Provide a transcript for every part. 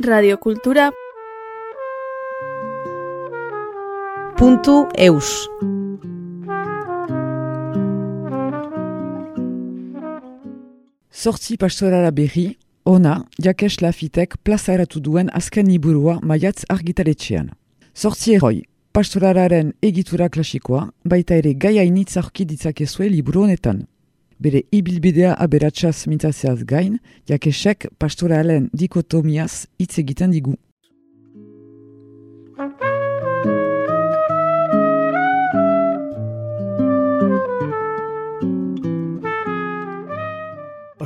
radiokultura puntu eus. Sortzi pastorala berri, ona, jakes lafitek plaza eratu duen azken iburua maiatz argitaletxean. Sortzi eroi, pastoralaren egitura klasikoa, baita ere gaia initz aurki ditzakezue liburu honetan. Bere ibilbidea aberatxaz mintzazeaz gain, jakesek pastoralen dikotomiaz hitz egiten digu.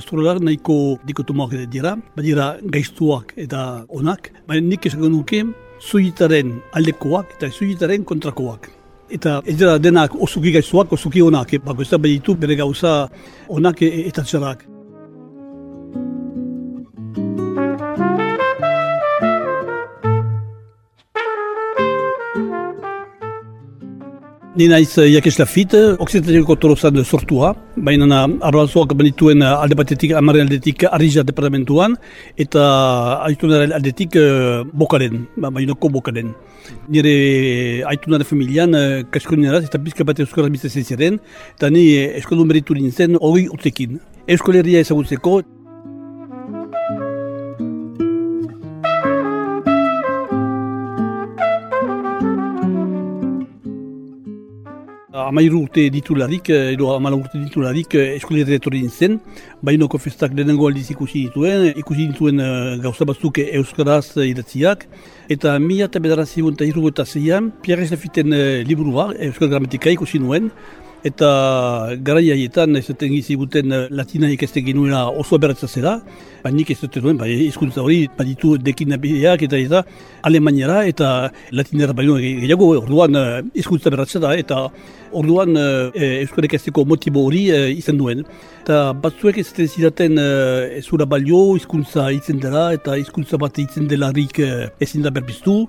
pastoralak nahiko dikotomoak dira, badira gaiztuak eta onak, baina nik esago nuke zuitaren aldekoak eta zuitaren kontrakoak. Eta ez dira denak osuki gaiztuak, osuki onak, bako ez da baditu bere gauza onak eta txarrak. Ni naiz uh, Jakes Lafit, Occidentalioko tolostan sortua, baina arroazoak banituen alde batetik, amaren aldetik Arija departamentuan, eta aitunaren aldetik uh, Bokaren, bainoko Bokaren. Nire aitunaren familian uh, kaskoneraz eta bizka bat euskaraz bizatzen ziren, eta ni eskodun beritu nintzen hori utzekin. Euskoleria ezagutzeko, amairu urte ditularik, eh, edo amala urte ditularik eh, eskolera etorri nintzen, bainoko festak lehenengo aldiz ikusi dituen, ikusi dituen gauza batzuk euskaraz idatziak, eta mila eta bedarazi eta irrugu eta zeian, Pierre Lefiten uh, liburua, euskal gramatika ikusi nuen, eta gara jaietan ez duten giziguten latina ikasten genuela oso aberatza zera, baina nik ez duten duen, bai, izkuntza hori, baditu dekin abideak eta eta alemaniara eta latinera baino gehiago, orduan izkuntza aberatza da, eta orduan e, euskal ikasteko motibo hori e, izan duen. Eta batzuek ez zidaten e, zura balio, izkuntza itzen dela, eta izkuntza bat itzen delarik e, ezin da berbiztu,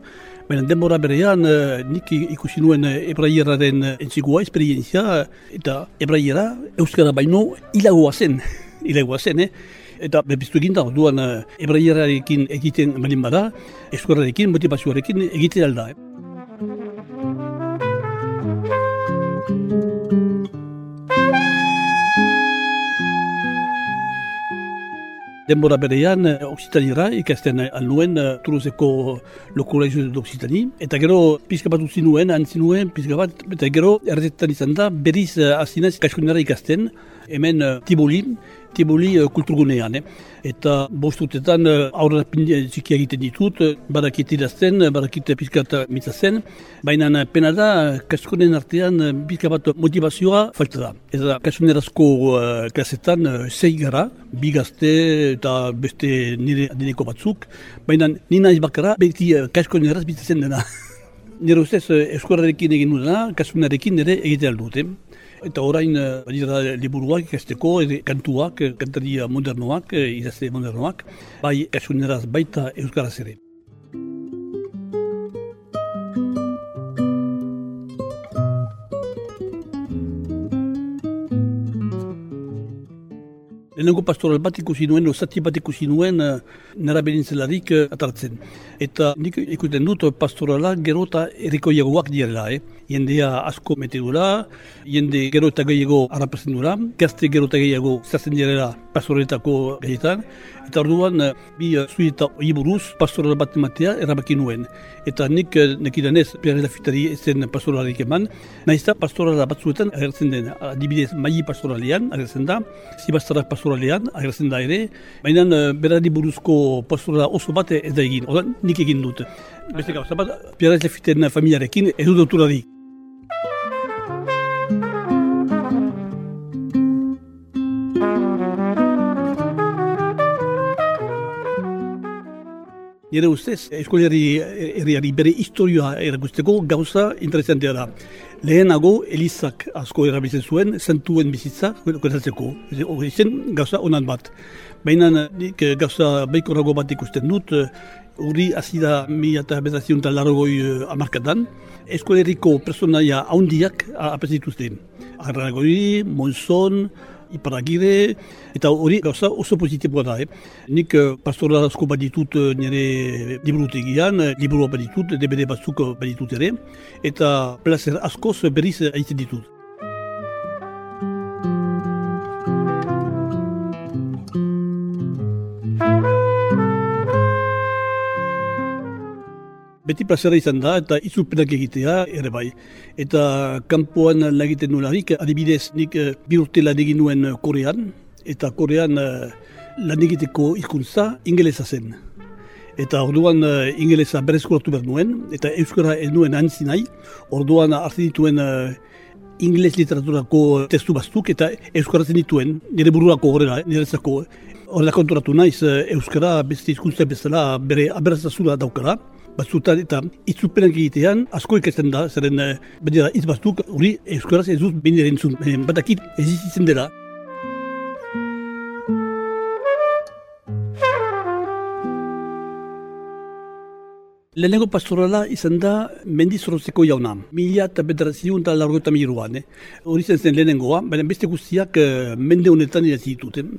Baina denbora berean nik ikusi nuen ebraieraren entzigua, esperientzia, eta ebraiera euskara baino hilagoa zen, hilagoa zen, eh? Eta bebiztu egin da, orduan ebraierarekin egiten balin bada, euskararekin, motivazioarekin egiten alda. Eh? Denbora berean Oksitanira ikasten alnuen Turuzeko lokolaizu d'Oksitani. Eta gero pizka bat utzi nuen, antzi nuen, pizka bat, eta gero erretetan izan da, beriz azinez kaskunera ikasten, hemen Tiboli, Tiboli kulturgunean. Eh? Eta bostutetan aurra txikia egiten ditut, badakit idazten, badakit pizkat mitzazen, baina pena da, kaskunen artean pizka bat motivazioa falta da. Eta kaskunerazko uh, klasetan zei gara, bi gazte eta beste nire adineko batzuk, baina nina izbakara beti kaskuneraz mitzazen dena. Nire ustez, eskuararekin egin dudana, kasunarekin ere egitea aldut. Eh? Eta orain, badira liburuak ikasteko, kantuak, kantaria modernoak, idazte modernoak, bai kasuneraz baita euskaraz ere. Lehenengo pastoral bat ikusi nuen, osati bat ikusi nuen, nara benintzelarik atartzen. Eta nik ikusten dut pastorala gero eta erikoiagoak direla, eh? Jendea asko metedura, jende gero eta gehiago harrapazen dura, gazte gero eta gehiago zazen direla pastoretako gehietan. Eta orduan, bi zui eta iburuz pastoral bat ematea erabaki nuen. Eta nik nekidan ez, Pierre Lafitari zen pastoralarik eman, nahizta pastorala batzuetan agertzen den, adibidez maili pastoralean agertzen da, zibastarak pastoralean agertzen da ere, baina berari buruzko pastorala oso bat ez da egin, orduan nik egin dut. Beste gauza bat, Pierre Lafiten familiarekin edu douturari. Nire ustez, eskolari herriari bere historioa erakusteko gauza interesantea da. Lehenago, Elizak asko erabiltzen zuen, zentuen bizitza, gozatzeko. Hori zen gauza onan bat. Baina nik gauza beikorago bat ikusten dut, hori hasi da mi eta bezazion eta larogoi amarkatan. Eskoleriko personaia haundiak apazituzten. Arragoi, Monzon, iparagire, eta hori gauza oso positiboa da. Eh? Nik uh, pastora asko baditut uh, nire liburutegian, uh, liburua baditut, DVD batzuk baditut ere, eta placer askoz berriz aitzen ditut. Beti plazera izan da eta izupenak egitea ere bai. Eta kanpoan lagiten nolarik, adibidez nik uh, bi urte lan egin nuen Korean, eta Korean uh, lan egiteko hizkuntza ingelesa zen. Eta orduan ingelesa berezkoratu behar nuen, eta euskara ez nuen antzi nahi, orduan hartzen dituen ingeles literaturako testu bastuk eta euskara zen dituen, nire bururako horrela, nire zako. Horrela konturatu naiz, euskara beste hizkuntza bezala bere aberazazula daukara, batzutan eta itzupenak egitean asko ikasten da, zeren uh, baina hitz batzuk hori euskaraz ez dut behin erantzun, eh, batakit ez izitzen dela. Lehenengo pastorala izan da mendizorozeko jauna. Mila eta bederaziun eta largo eta miruan. Eh? Hori zen zen lehenengoa, baina beste guztiak mende honetan idatzi dituten.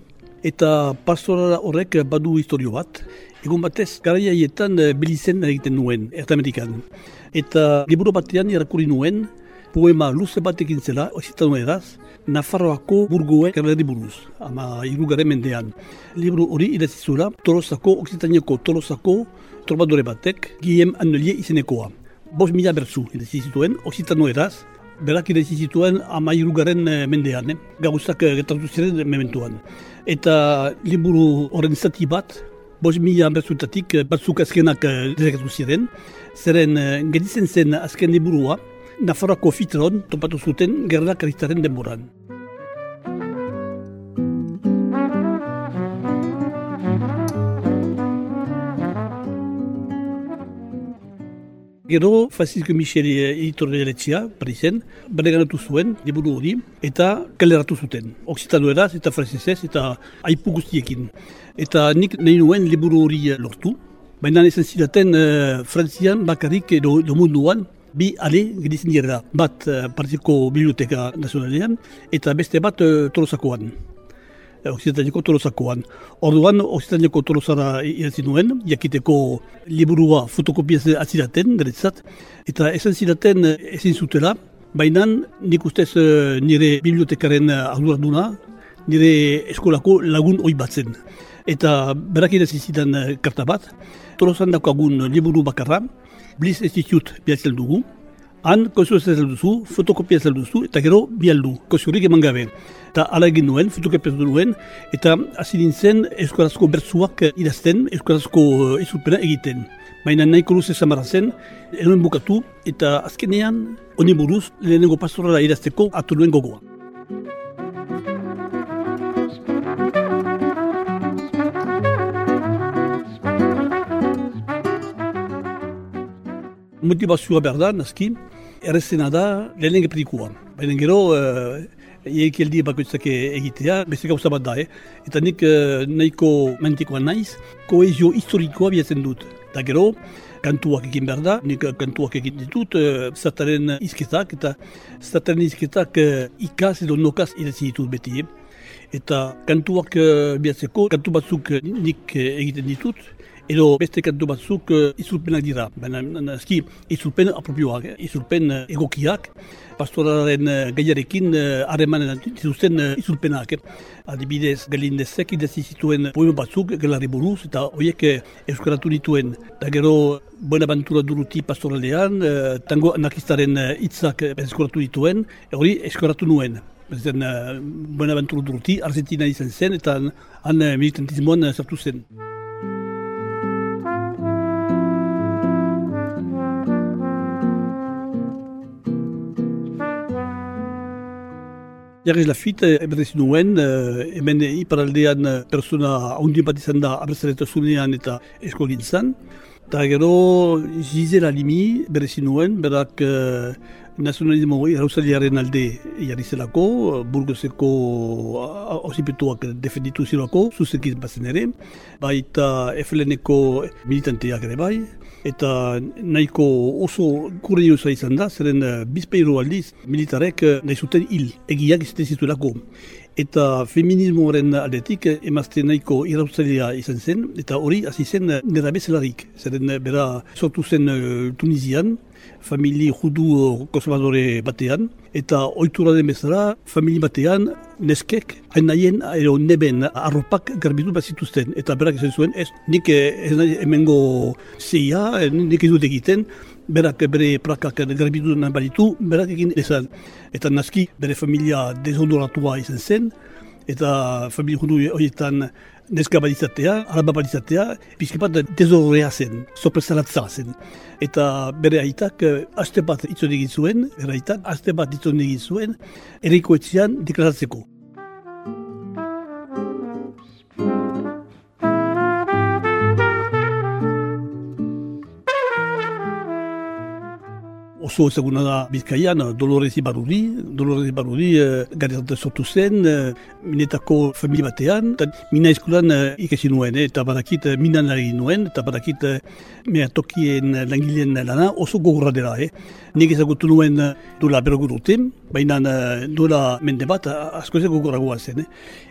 Eta pastorala horrek badu historio bat. Egun batez, garaiaietan uh, belizen egiten nuen, ertamerikan. Eta liburu batean irakurri nuen, poema luze batekin zela, ozitan eraz, Nafarroako burgoen karreri buruz, ama irugaren mendean. Liburu hori irazizura, Tolosako, Oksitaniako Tolosako, trobadore batek, Guillem Annelie izenekoa. Bos mila bertzu irazizituen, Oksitano eraz, berak irazizituen ama irugaren eh, mendean, eh? gauzak eh, getatu ziren mementuan. Eta liburu horren zati bat, Bos mila berzutatik eh, batzuk azkenak eh, dezakatu ziren. Zeren eh, gedizen zen azken liburua, Nafarroako fitron topatu zuten gerra karistaren denboran. Gero, Francisco Michel editorre eletxia, Parisen, bereganatu zuen, liburu hori, eta kaleratu zuten. Oksitano eraz, eta francesez, eta aipu guztiekin. Eta nik nahi nuen liburu hori lortu. Baina esan zidaten, uh, Frantzian bakarrik edo, edo munduan, bi ale gedizen dira. Bat uh, Partiko Biblioteka Nazionalean, eta beste bat uh, Tolosakoan. Oksitaneko tolosakoan. Orduan, Oksitaneko tolosara irazin nuen, jakiteko liburua fotokopiaz atziraten, deretzat, eta esan ziraten ezin zutela, baina nik ustez eh, nire bibliotekaren arduraduna, nire eskolako lagun hoi batzen. Eta berak irazin zidan eh, karta bat, tolosan daukagun liburu bakarra, Bliss Institute bihatzen dugu, han kozio ez duzu, fotokopia ez duzu, eta gero bialdu, koziorik eman gabe. Eta ala egin nuen, fotokopia ez nuen, eta hasi nintzen Euskarazko bertzuak idazten, Euskarazko uh, izurpena egiten. Baina nahiko luz esamara zen, enoen bukatu, eta azkenean, honi buruz, lehenengo pastorara idazteko atu nuen gogoa. Motivazioa behar da, nazki, errezena da lehenengo pedikua. Baina gero, uh, Iekeldi bakoitzak egitea, beste gauza bat da, eh? Eta nik uh, nahiko mentikoa naiz, koezio historikoa biatzen dut. Eta gero, kantuak egin behar da, nik kantuak egin ditut, uh, zataren izketak, eta zataren izketak uh, ikaz edo nokaz idatzi ditut beti. Eta kantuak uh, biatzeko, kantu batzuk nik egiten ditut, edo beste kantu batzuk uh, izulpenak dira. Baina, nazki, izulpen apropioak, eh? izulpen uh, egokiak, pastoraren uh, gaiarekin harremanen uh, dituzten uh, izulpenak. Eh? Adibidez, galindezek idezi zituen poema batzuk gelari buruz, eta horiek uh, euskaratu dituen. Da gero, Buenaventura duruti pastoralean, uh, tango anarkistaren hitzak uh, eskoratu dituen, hori eskoratu nuen. Zen, uh, Buenaventura duruti, Argentina izan zen, eta han militantismoan sartu zen. Jarriz Lafit, eberrez nuen, eh, hemen iparaldean eh, persona haundi bat izan da abertzaletasunean eta eskolintzan. Eta gero, Gisela Limi, berrez nuen, berak eh, nazionalismo irausaliaren alde jarri zelako, burgozeko osipetuak defenditu zirako, zuzekiz bazen ere, baita FLN-eko militanteak ere bai, eta nahiko oso kuriosa izan da, zeren uh, bizpeiru aldiz militarek uh, nahi zuten hil, egiak izaten zituelako. eta feminismoaren aldetik emazte nahiko irautzailea izan zen, eta hori hasi zen nera bezalarik. Zeren bera sortu zen Tunisian, famili judu konservadore batean, eta oitura den bezala, famili batean, neskek, hain nahien, ero neben arropak garbitu bat zituzten. Eta berak izan zuen, ez, nik ez nahi emengo zeia, nik ez dut egiten, berak bere prakak garbitu nahi baditu, berak egin ezan. Eta naski, bere familia dezonoratua izan zen, eta famili judu horietan neska badizatea, araba badizatea, pizkipat dezorrea zen, sopresalatza zen. Eta bere aitak, eh, aste bat itzon egin zuen, bere aitak, aste bat itzon egin zuen, eriko etzian deklaratzeko. Oso ezaguna da Bizkaian, Dolores Ibaruri, Dolores Ibaruri e, eh, sortu zen, e, minetako familie batean, eta mina eskulan e, ikasi nuen, eta badakit minan ari nuen, eta badakit mea tokien langileen lana oso gogorra dela. Eh. Nik ezagutu nuen berogu dute, baina dola mende bat asko ez gogorra zen.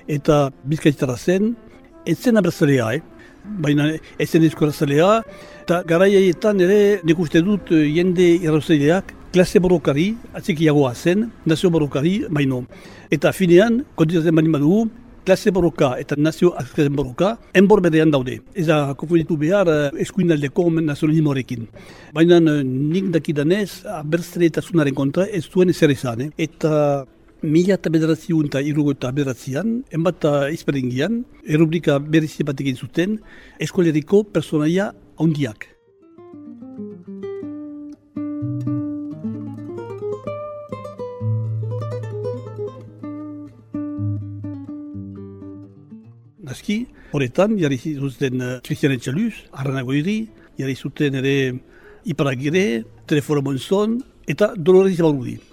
Eta Bizkaitara zen, ez zen abertzalea, eh baina ezen eskora zalea, eta garaietan ere nik uste dut eh, jende irrauzeileak klase borokari, atzikiagoa zen, nazio borokari, baino. Eta finean, kontitatzen bani badugu, klase boroka eta nazio azkazen boroka, enbor bedean daude. Ez da konfunditu behar eh, eskuinaldeko nazionalismoarekin. Baina eh, nik dakidanez, abertzere eta zunaren kontra ez zuen ezer izan. Eta mila eta bederatziun eta irugo eta bederatzian, enbat izberdingian, errubrika berrizi bat egin zuten, eskoleriko personaia handiak. Nazki, horretan, jarri zuten Christian Etxaluz, Arranago iri, jarri zuten ere Iparagire, Teleforo Monzon, eta Dolores Ibarudi.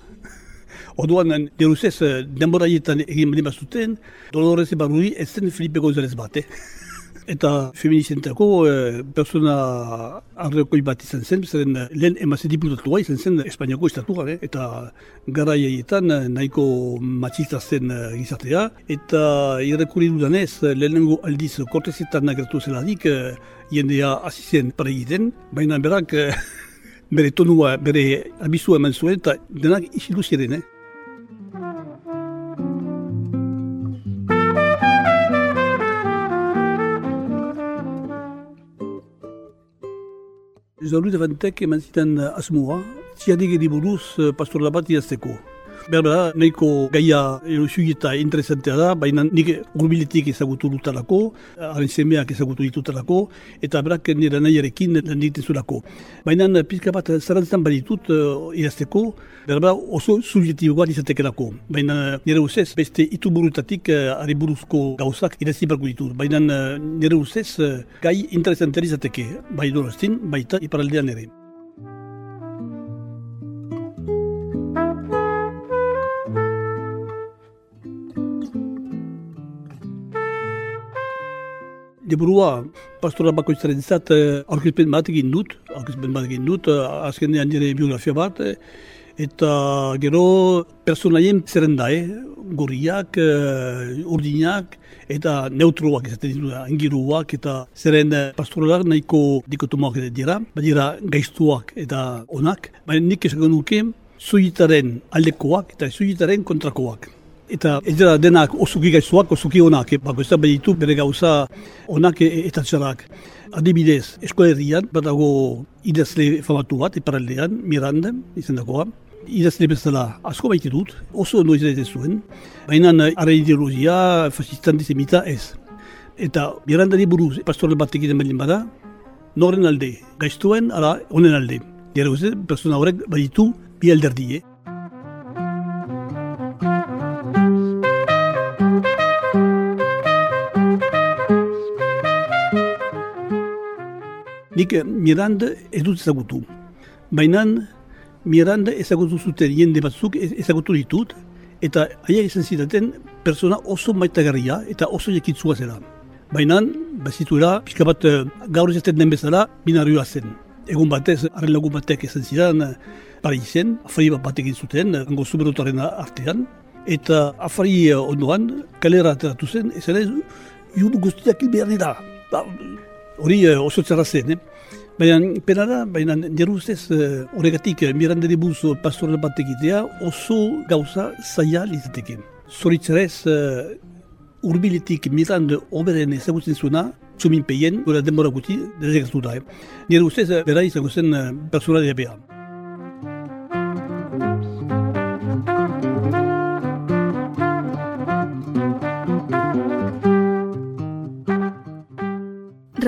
Oduan, deruzez, eh, denboraietan egin bali bazuten, Dolores Barrui ez zen Felipe González bat, eh? Eta feministentako eh, persona arreokoi bat izan zen, zeren eh, lehen emaze diputatua izan zen Espainiako estatua, eh? eta garaietan nahiko machista zen gizatea, eta irrekuri dudanez, lehenengo aldiz kortezetan nagertu zeladik, jendea hasi zen pare egiten, baina berak bere tonua, bere abizua eman zuen, eta denak isilu ziren, eh? Jean-Louis Devantec, maintenant à ce moment, si a dit que des bonus, Pastor Labat, il y a ce coup. Berba, nahiko gaia eta interesantea da, baina nik urbiletik ezagutu dutalako, haren semeak ezagutu ditutalako, eta berak nire nahiarekin lan dituzulako. Baina pizka bat zarantzan baditut uh, idazteko, berba oso subjetiboa izatekerako. Baina nire usez, beste itu burutatik uh, ari buruzko gauzak idazi barko ditut. Baina uh, nire usez, uh, gai interesantea izateke, bai doraztin, baita iparaldean ere. Deburua, pastora bakoitzaren zat, eh, aurkezpen bat egin dut, aurkezpen bat egin dut, eh, azkenean nire biografia bat, eh, eta gero personaien zerrenda, eh? gorriak, urdinak, eta neutroak izaten ditu, angiruak, eta zeren pastoralak nahiko dikotomoak dira, badira gaiztuak eta onak, baina nik esagun nuke, zuitaren aldekoak eta zuitaren kontrakoak eta ez dira denak osuki gaizuak, osuki onak, eh? bako ez da beditu bere gauza onak eta txarak. Adibidez, eskolerrian, badago idazle famatu bat, iparaldean, Miranda, izan. Idazle bezala asko baite dut, oso ondo izan zuen, baina ara ideologia fascistan dizemita ez. Eta Miranda di buruz, pastoral bat egiten baldin bada, noren alde, gaiztuen, ara, honen alde. Dira guzti, persona horrek baditu bi alderdi, Nik eh, Miranda ez dut ezagutu. Baina Miranda ezagutu zuten jende batzuk ezagutu ditut, eta haiek izan zitaten persona oso maitagarria eta oso jekitzua zela. Baina, bazituela, pixka bat eh, gaur izaten den bezala, binarioa zen. Egun batez, arren lagun batek izan zidan, Parisen, afari bat batekin zuten, ango zuberotaren artean, Eta afari ondoan, kalera ateratu zen, ez ere, judu guztiak behar dira. Ba, hori uh, oso txarra zen, eh? Baina, pena da, baina nire ustez, horregatik, uh, mirandari buz pastoral bat egitea, oso gauza zaila lizateke. Zoritzarez, uh, urbiletik mirande oberen ezagutzen zuena, txumin peien, gura denbora guti, dezegaztu da. Eh? Nire ustez, bera izango zen uh, personalia